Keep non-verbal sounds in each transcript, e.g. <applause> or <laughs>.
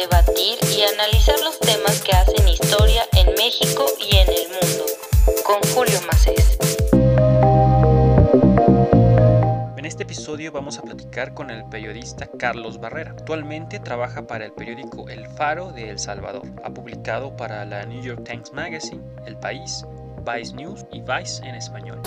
debatir y analizar los temas que hacen historia en México y en el mundo. Con Julio Macés. En este episodio vamos a platicar con el periodista Carlos Barrera. Actualmente trabaja para el periódico El Faro de El Salvador. Ha publicado para la New York Times Magazine, El País, Vice News y Vice en español.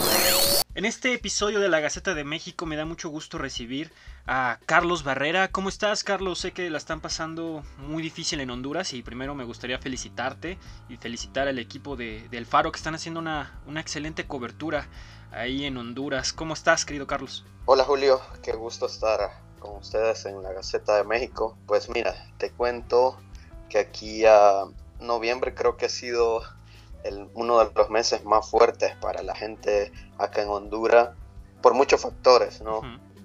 En este episodio de la Gaceta de México me da mucho gusto recibir a Carlos Barrera. ¿Cómo estás, Carlos? Sé que la están pasando muy difícil en Honduras y primero me gustaría felicitarte y felicitar al equipo de, del Faro que están haciendo una, una excelente cobertura ahí en Honduras. ¿Cómo estás, querido Carlos? Hola, Julio. Qué gusto estar con ustedes en la Gaceta de México. Pues mira, te cuento que aquí a noviembre creo que ha sido uno de los meses más fuertes para la gente acá en Honduras por muchos factores, ¿no?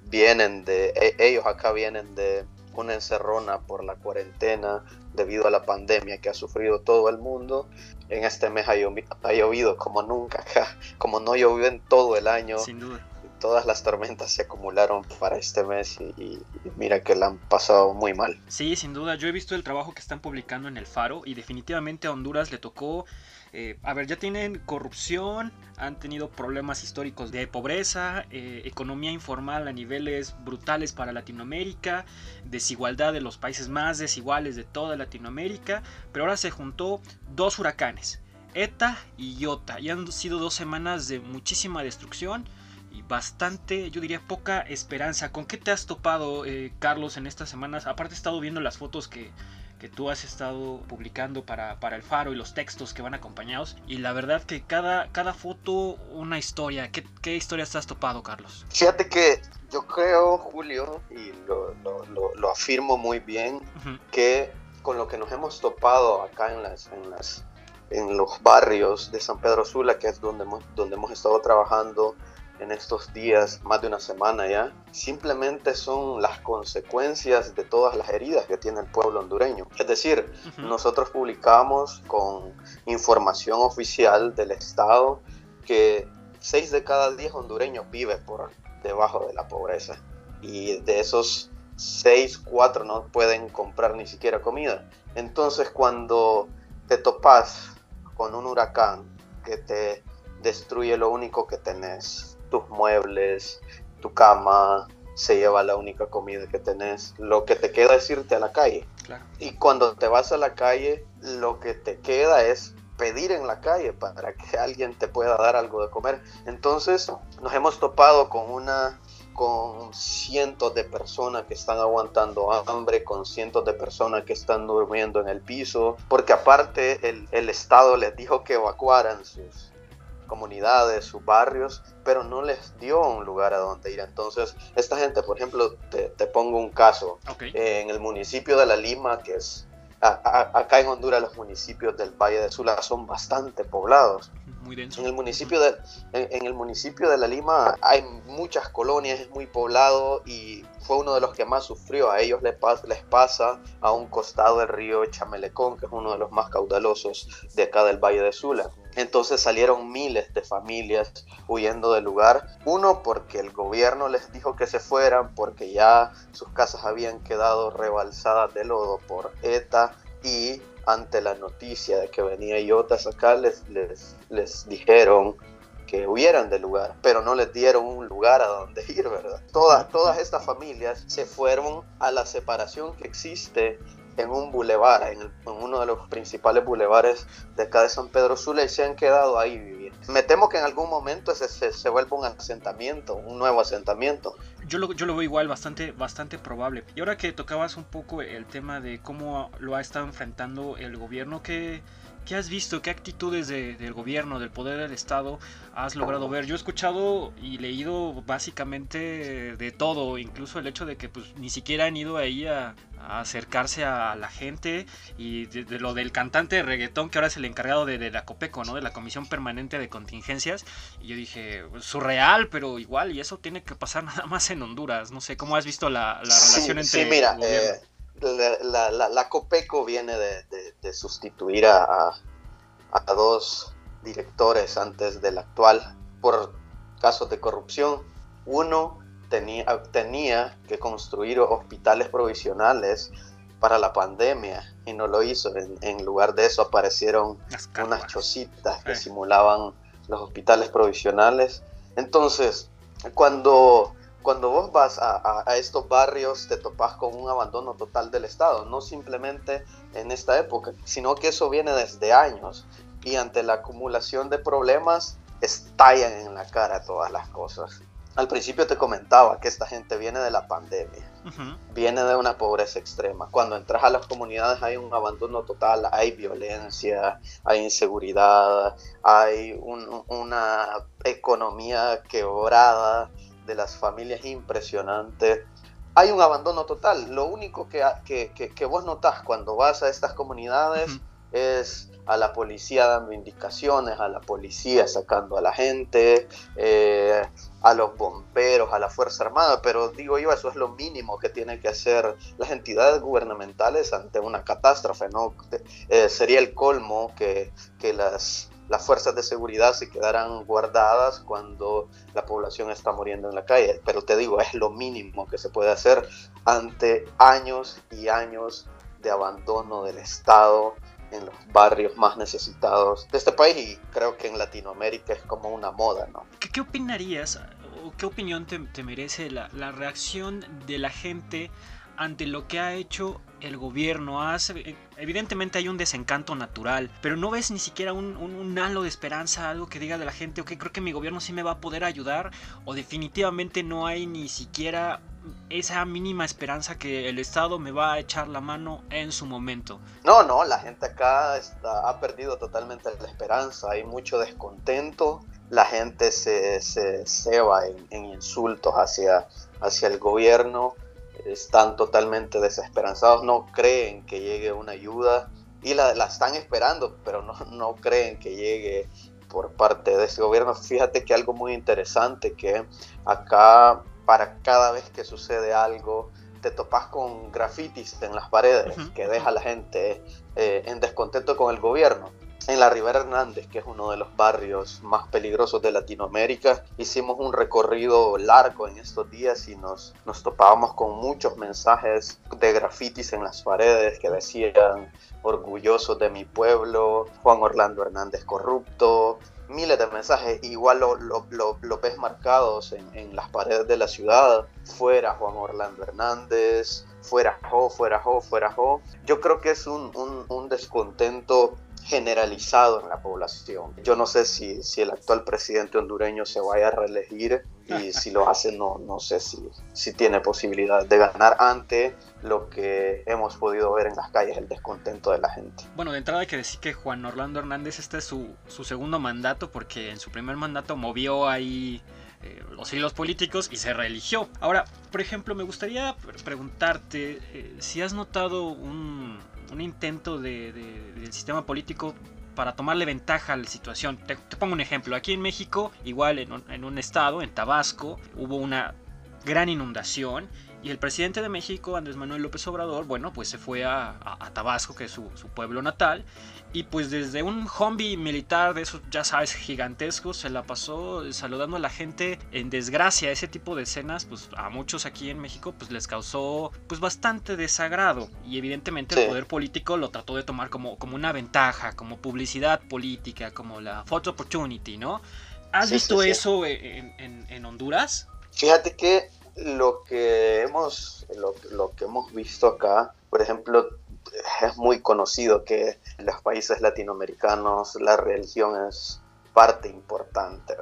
Vienen de, e, ellos acá vienen de una encerrona por la cuarentena debido a la pandemia que ha sufrido todo el mundo. En este mes ha llovido, como nunca acá, <laughs> como no llovió en todo el año. Sin duda. Todas las tormentas se acumularon para este mes y, y, mira que la han pasado muy mal. Sí, sin duda. Yo he visto el trabajo que están publicando en el Faro y definitivamente a Honduras le tocó eh, a ver, ya tienen corrupción, han tenido problemas históricos de pobreza, eh, economía informal a niveles brutales para Latinoamérica, desigualdad de los países más desiguales de toda Latinoamérica, pero ahora se juntó dos huracanes, ETA y IOTA, y han sido dos semanas de muchísima destrucción y bastante, yo diría, poca esperanza. ¿Con qué te has topado, eh, Carlos, en estas semanas? Aparte he estado viendo las fotos que que tú has estado publicando para, para, el faro y los textos que van acompañados. Y la verdad que cada, cada foto una historia. ¿Qué, qué historias has topado, Carlos? Fíjate que yo creo, Julio, y lo, lo, lo, afirmo muy bien, uh -huh. que con lo que nos hemos topado acá en las... En las en los barrios de San Pedro Sula, que es donde hemos, donde hemos estado trabajando en estos días, más de una semana ya, simplemente son las consecuencias de todas las heridas que tiene el pueblo hondureño. Es decir, uh -huh. nosotros publicamos con información oficial del Estado que 6 de cada 10 hondureños vive por debajo de la pobreza. Y de esos 6, 4 no pueden comprar ni siquiera comida. Entonces cuando te topas con un huracán que te destruye lo único que tenés, tus muebles, tu cama, se lleva la única comida que tenés. Lo que te queda es irte a la calle. Claro. Y cuando te vas a la calle, lo que te queda es pedir en la calle para que alguien te pueda dar algo de comer. Entonces nos hemos topado con una con cientos de personas que están aguantando hambre, con cientos de personas que están durmiendo en el piso, porque aparte el, el Estado les dijo que evacuaran sus, comunidades, sus barrios, pero no les dio un lugar a donde ir. Entonces, esta gente, por ejemplo, te, te pongo un caso, okay. eh, en el municipio de La Lima, que es a, a, acá en Honduras, los municipios del Valle de Sula son bastante poblados. Muy denso. En el municipio de, en, en, el municipio de La Lima hay muchas colonias, es muy poblado y fue uno de los que más sufrió. A ellos les, les pasa a un costado del río Chamelecón, que es uno de los más caudalosos de acá del Valle de Sula. Entonces salieron miles de familias huyendo del lugar. Uno, porque el gobierno les dijo que se fueran, porque ya sus casas habían quedado rebalsadas de lodo por ETA y ante la noticia de que venía Iotas acá les, les, les dijeron que huyeran del lugar, pero no les dieron un lugar a donde <laughs> ir, ¿verdad? Todas, todas estas familias se fueron a la separación que existe en un bulevar, en, en, uno de los principales bulevares de acá de San Pedro Sula y se han quedado ahí viviendo. Me temo que en algún momento se, se, se vuelva un asentamiento, un nuevo asentamiento. Yo lo, yo lo veo igual, bastante, bastante probable. Y ahora que tocabas un poco el tema de cómo lo ha estado enfrentando el gobierno, ¿qué, ¿Qué has visto? ¿Qué actitudes de, del gobierno, del poder del Estado has logrado ver? Yo he escuchado y leído básicamente de todo, incluso el hecho de que pues, ni siquiera han ido ahí a, a acercarse a la gente y de, de, lo del cantante de reggaetón que ahora es el encargado de, de, la COPECO, ¿no? De la Comisión Permanente de Contingencias. Y yo dije, surreal, pero igual, y eso tiene que pasar <laughs> nada más en Honduras. No sé, ¿cómo has visto la, la relación sí, entre... Sí, mira, eh, la, la, la, COPECO viene de, de, de sustituir a, a, a, dos directores antes del actual por casos de corrupción. Uno tenía, tenía que construir hospitales provisionales para la pandemia y no lo hizo. En, lugar de eso aparecieron unas chocitas que simulaban los hospitales provisionales. Entonces, cuando, cuando vos vas a, a, estos barrios te topas con un abandono total del Estado, no simplemente en esta época, sino que eso viene desde años y ante la acumulación de problemas estallan en la cara todas las cosas. Al principio te comentaba que esta gente viene de la pandemia, viene de una pobreza extrema. Cuando entras a las comunidades hay un abandono total, hay violencia, hay inseguridad, hay una economía quebrada de las familias impresionante. Hay un abandono total. Lo único que, que, vos notas cuando vas a estas comunidades es a la policía dando indicaciones, a la policía sacando a la gente, eh, a los bomberos, a la Fuerza Armada, pero digo yo, eso es lo mínimo que tienen que hacer las entidades gubernamentales ante una catástrofe, ¿no? Eh, sería el colmo que, que las, las fuerzas de seguridad se quedaran guardadas cuando la población está muriendo en la calle, pero te digo, es lo mínimo que se puede hacer ante años y años de abandono del Estado, en los barrios más necesitados de este país y creo que en Latinoamérica es como una moda, ¿no? ¿Qué, opinarías o qué opinión te, merece la, la, reacción de la gente ante lo que ha hecho el gobierno? Hace, evidentemente hay un desencanto natural, pero no ves ni siquiera un, halo de esperanza, algo que diga de la gente, ok, creo que mi gobierno sí me va a poder ayudar, o definitivamente no hay ni siquiera esa mínima esperanza que el Estado me va a echar la mano en su momento. No, no, la gente acá ha perdido totalmente la esperanza, hay mucho descontento, la gente se, se ceba en, en, insultos hacia, hacia el gobierno, están totalmente desesperanzados, no creen que llegue una ayuda y la, la están esperando, pero no, no creen que llegue por parte de ese gobierno. Fíjate que algo muy interesante que acá para cada vez que sucede algo, te topas con grafitis en las paredes que deja a la gente eh, en descontento con el gobierno. En la Ribera Hernández, que es uno de los barrios más peligrosos de Latinoamérica, hicimos un recorrido largo en estos días y nos, topábamos con muchos mensajes de grafitis en las paredes que decían orgullosos de mi pueblo, Juan Orlando Hernández corrupto, miles de mensajes, igual lo, lo, lo, ves marcados en, las paredes de la ciudad, fuera Juan Orlando Hernández, fuera Jo, fuera Jo, fuera Jo. Yo creo que es un descontento generalizado en la población. Yo no sé si, si el actual presidente hondureño se vaya a reelegir y <laughs> si lo hace no, no sé si, si tiene posibilidad de ganar ante lo que hemos podido ver en las calles, el descontento de la gente. Bueno, de entrada hay que decir que Juan Orlando Hernández este es su, su segundo mandato porque en su primer mandato movió ahí eh, los hilos políticos y se reeligió. Ahora, por ejemplo, me gustaría preguntarte eh, si has notado un, un intento de, del sistema político para tomarle ventaja a la situación. Te, pongo un ejemplo. Aquí en México, igual en un, en un estado, en Tabasco, hubo una gran inundación y el presidente de México, Andrés Manuel López Obrador, bueno, pues se fue a, Tabasco, que es su, pueblo natal, y pues desde un zombie militar de esos, ya sabes, gigantescos, se la pasó saludando a la gente en desgracia. Ese tipo de escenas, pues a muchos aquí en México, pues les causó pues bastante desagrado. Y evidentemente el poder político lo trató de tomar como, como una ventaja, como publicidad política, como la photo opportunity, ¿no? ¿Has visto eso en, en Honduras? Fíjate que lo que hemos, lo, que hemos visto acá, por ejemplo, es muy conocido que en los países latinoamericanos la religión es parte importante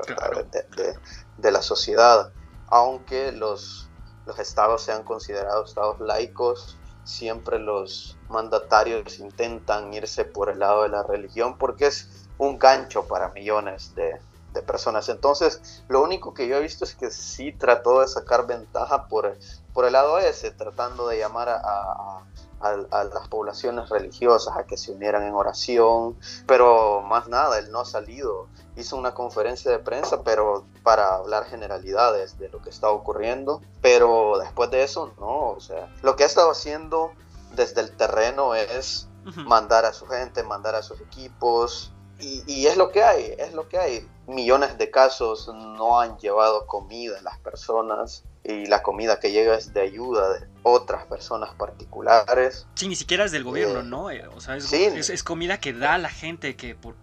de, la sociedad, aunque los, los estados sean considerados estados laicos, siempre los mandatarios intentan irse por el lado de la religión porque es un gancho para millones de, de personas. Entonces, lo único que yo he visto es que sí trató de sacar ventaja por, por el lado ese, tratando de llamar a, a, las poblaciones religiosas a que se unieran en oración, pero más nada, él no ha salido. Hizo una conferencia de prensa, pero para hablar generalidades de lo que está ocurriendo, pero después de eso, no, o sea, lo que ha estado haciendo desde el terreno es mandar a su gente, mandar a sus equipos, y, es lo que hay, es lo que hay. Millones de casos no han llevado comida a las personas y la comida que llega es de ayuda de otras personas particulares. Sí, ni siquiera es del gobierno, eh, ¿no? Eh, o sea, es, comida que da la gente que por,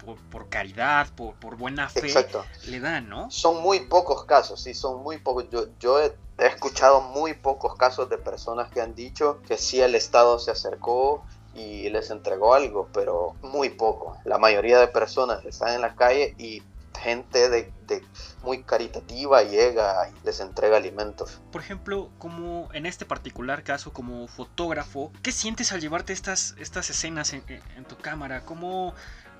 caridad, por, por, buena fe, le dan, ¿no? Son muy pocos casos, sí, son muy pocos. Yo, yo he, escuchado muy pocos casos de personas que han dicho que sí el Estado se acercó y les entregó algo, pero muy poco. La mayoría de personas están en la calle y gente de, muy caritativa llega y les entrega alimentos. Por ejemplo, como en este particular caso, como fotógrafo, ¿qué sientes al llevarte estas, estas escenas en, tu cámara? ¿Cómo,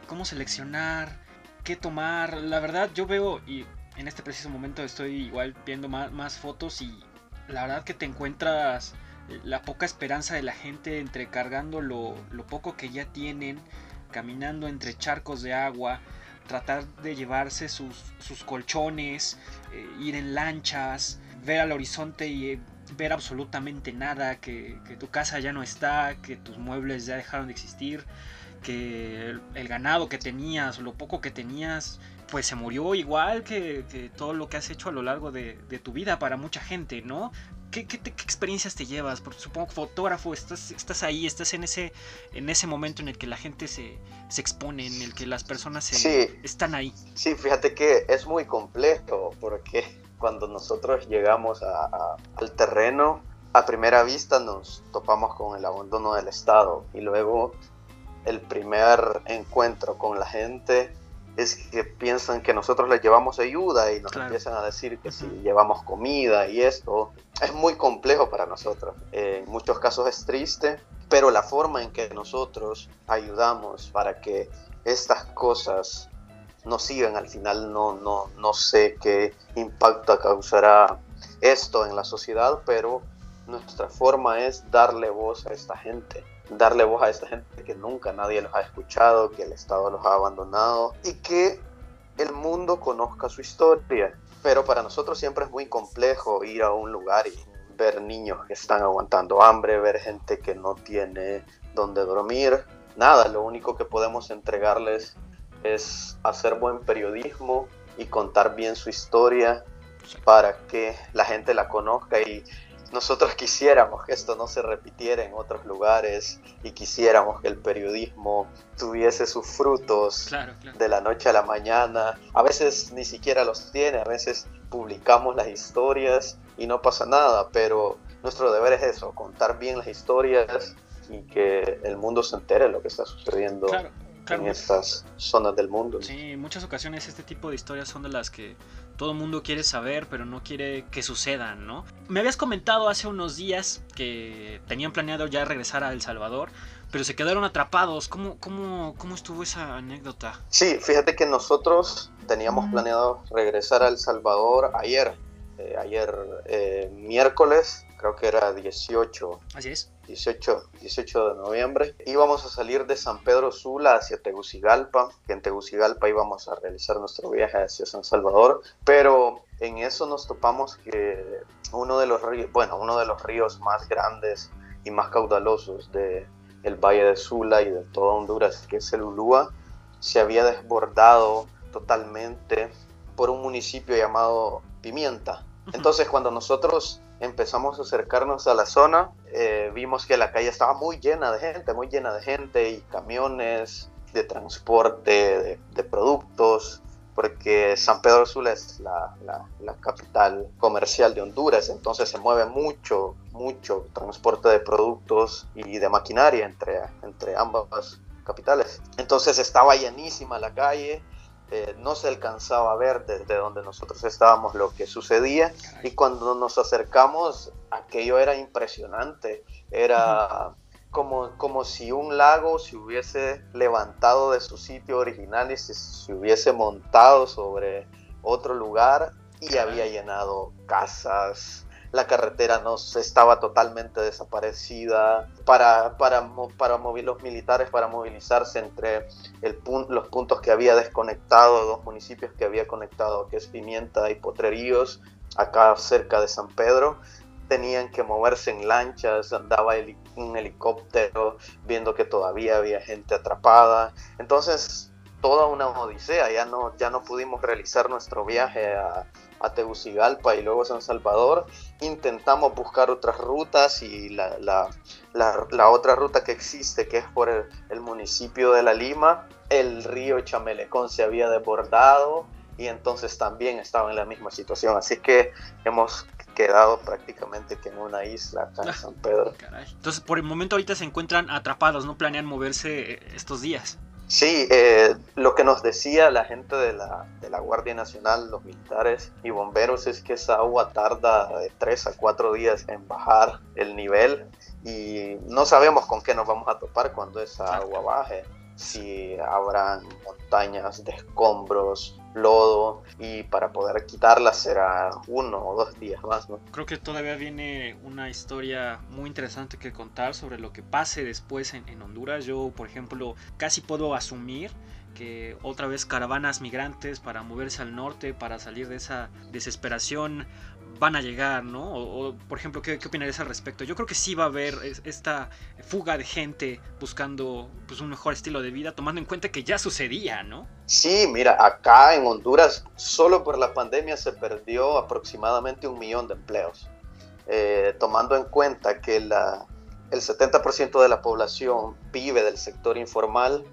¿Cómo seleccionar? ¿Qué tomar? La verdad, yo veo, y en este preciso momento estoy igual viendo más fotos y la verdad que te encuentras la poca esperanza de la gente entre cargando lo, lo poco que ya tienen, caminando entre charcos de agua, tratar de llevarse sus, sus colchones, eh, ir en lanchas, ver al horizonte y eh, ver absolutamente nada, que, tu casa ya no está, que tus muebles ya dejaron de existir, que el, ganado que tenías, lo poco que tenías, pues se murió igual que, todo lo que has hecho a lo largo de, tu vida para mucha gente, ¿no? ¿Qué, experiencias te llevas? Porque supongo que fotógrafo, estás, estás ahí, estás en ese, en ese momento en el que la gente se, expone, en el que las personas están ahí. Sí, fíjate que es muy complejo porque <laughs> cuando nosotros llegamos al terreno, a primera vista nos topamos con el abandono del Estado y luego el primer encuentro con la gente es que piensan que nosotros les llevamos ayuda y nos empiezan a decir que si llevamos comida y esto. Es muy complejo para nosotros. en muchos casos es triste, pero la forma en que nosotros ayudamos para que estas cosas no sigan al final, no, no, no sé qué impacto causará esto en la sociedad, pero nuestra forma es darle voz a esta gente darle voz a esta gente que nunca nadie los ha escuchado, que el Estado los ha abandonado y que el mundo conozca su historia. Pero para nosotros siempre es muy complejo ir a un lugar y ver niños que están aguantando hambre, ver gente que no tiene donde dormir. Nada, lo único que podemos entregarles es hacer buen periodismo y contar bien su historia para que la gente la conozca y nosotros quisiéramos que esto no se repitiera en otros lugares y quisiéramos que el periodismo tuviese sus frutos de la noche a la mañana. A veces ni siquiera los tiene, a veces publicamos las historias y no pasa nada, pero nuestro deber es eso, contar bien las historias y que el mundo se entere de lo que está sucediendo. En estas zonas del mundo. Sí, en muchas ocasiones este tipo de historias son de las que todo el mundo quiere saber, pero no quiere que sucedan, ¿no? Me habías comentado hace unos días que tenían planeado ya regresar a El Salvador, pero se quedaron atrapados. ¿Cómo, cómo, cómo estuvo esa anécdota? Sí, fíjate que nosotros teníamos planeado regresar a El Salvador ayer, eh, ayer eh, miércoles, creo que era 18. Así es. 18, 18 de noviembre. Íbamos a salir de San Pedro Sula hacia Tegucigalpa, que en Tegucigalpa íbamos a realizar nuestro viaje hacia San Salvador, pero en eso nos topamos que uno de los ríos, bueno, uno de los ríos más grandes y más caudalosos de el Valle de Sula y de toda Honduras, que es el Ulúa, se había desbordado totalmente por un municipio llamado Pimienta. Entonces, cuando nosotros empezamos a acercarnos a la zona, eh, vimos que la calle estaba muy llena de gente, muy llena de gente y camiones de transporte, de, productos, porque San Pedro Sula es la, la, capital comercial de Honduras, entonces se mueve mucho, mucho transporte de productos y de maquinaria entre, entre ambas capitales. Entonces estaba llenísima la calle eh, no se alcanzaba a ver desde donde nosotros estábamos lo que sucedía. Y cuando nos acercamos aquello era impresionante, era como, como si un lago se hubiese levantado de su sitio original y se, se hubiese montado sobre otro lugar y había llenado casas, la carretera no estaba totalmente desaparecida, para, para, para los militares para movilizarse entre el, los puntos que había desconectado, dos municipios que había conectado, que es Pimienta y Potreríos, acá cerca de San Pedro, tenían que moverse en lanchas, andaba un helicóptero viendo que todavía había gente atrapada. Entonces, toda una odisea, ya no, ya no pudimos realizar nuestro viaje a, a Tegucigalpa y luego San Salvador, intentamos buscar otras rutas y la, la, la, otra ruta que existe, que es por el, el, municipio de La Lima, el río Chamelecón se había desbordado y entonces también estaba en la misma situación. Así que hemos quedado prácticamente que en una isla acá en ah, San Pedro. Entonces, por el momento ahorita se encuentran atrapados, no planean moverse eh, estos días. Sí, eh, lo que nos decía la gente de la, de la, Guardia Nacional, los militares y bomberos, es que esa agua tarda de tres a cuatro días en bajar el nivel y no sabemos con qué nos vamos a topar cuando esa agua baje si habrán montañas de escombros, lodo y para poder quitarlas será uno o dos días más. Creo que todavía viene una historia muy interesante que contar sobre lo que pase después en Honduras. Yo, por ejemplo, casi puedo asumir que otra vez caravanas migrantes para moverse al norte, para salir de esa desesperación van a llegar, ¿no? O, por ejemplo, ¿qué, ¿qué, opinarías al respecto? Yo creo que sí va a haber esta fuga de gente buscando pues, un mejor estilo de vida, tomando en cuenta que ya sucedía, ¿no? Sí, mira, acá en Honduras, solo por la pandemia se perdió aproximadamente un millón de empleos. Eh, tomando en cuenta que la, el 70% de la población vive del sector informal,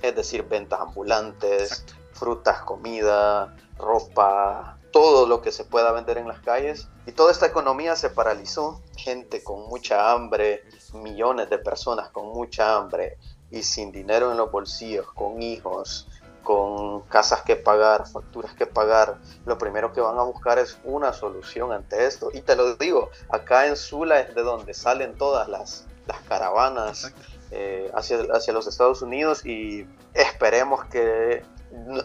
es decir, ventas ambulantes, frutas, comida, ropa, todo lo que se pueda vender en las calles y toda esta economía se paralizó. Gente con mucha hambre, millones de personas con mucha hambre y sin dinero en los bolsillos, con hijos, con casas que pagar, facturas que pagar, lo primero que van a buscar es una solución ante esto. Y te lo digo, acá en Sula es de donde salen todas las, las caravanas eh, hacia, hacia los Estados Unidos y esperemos que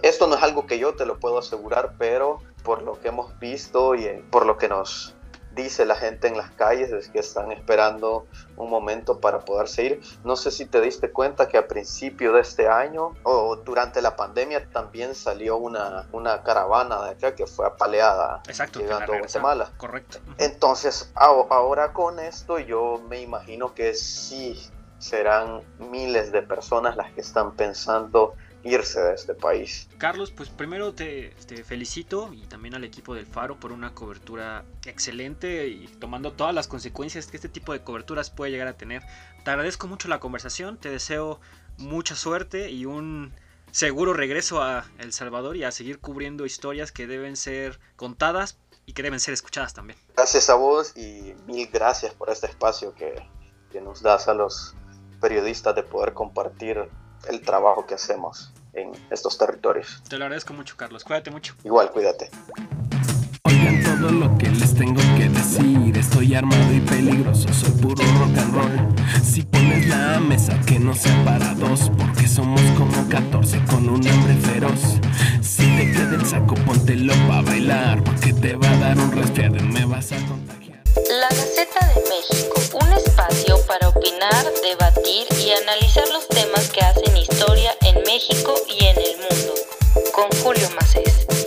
esto no es algo que yo te lo puedo asegurar, pero por lo que hemos visto y por lo que nos dice la gente en las calles es que están esperando un momento para poder seguir. No sé si te diste cuenta que a principio de este año o durante la pandemia también salió una, una caravana de acá que fue apaleada Exacto, llegando a Guatemala. Correcto. Entonces, ahora con esto yo me imagino que sí serán miles de personas las que están pensando irse de este país. Carlos, pues primero te, felicito y también al equipo del Faro por una cobertura excelente y tomando todas las consecuencias que este tipo de coberturas puede llegar a tener. Te agradezco mucho la conversación, te deseo mucha suerte y un seguro regreso a El Salvador y a seguir cubriendo historias que deben ser contadas y que deben ser escuchadas también. Gracias a vos y mil gracias por este espacio que, que nos das a los periodistas de poder compartir el trabajo que hacemos en estos territorios. Te lo agradezco mucho, Carlos. Cuídate mucho. Igual, cuídate. Oigan todo lo que les tengo que decir. Estoy armado y peligroso, soy puro rock and roll. Si pones la mesa que no sea para dos, porque somos como 14 con un hambre feroz. Si te queda el saco, póntelo para bailar, porque te va a dar un resfriado y me vas a contagiar. La México, un espacio para opinar, debatir y analizar los temas que hacen historia en México y en el mundo, con Julio Macés.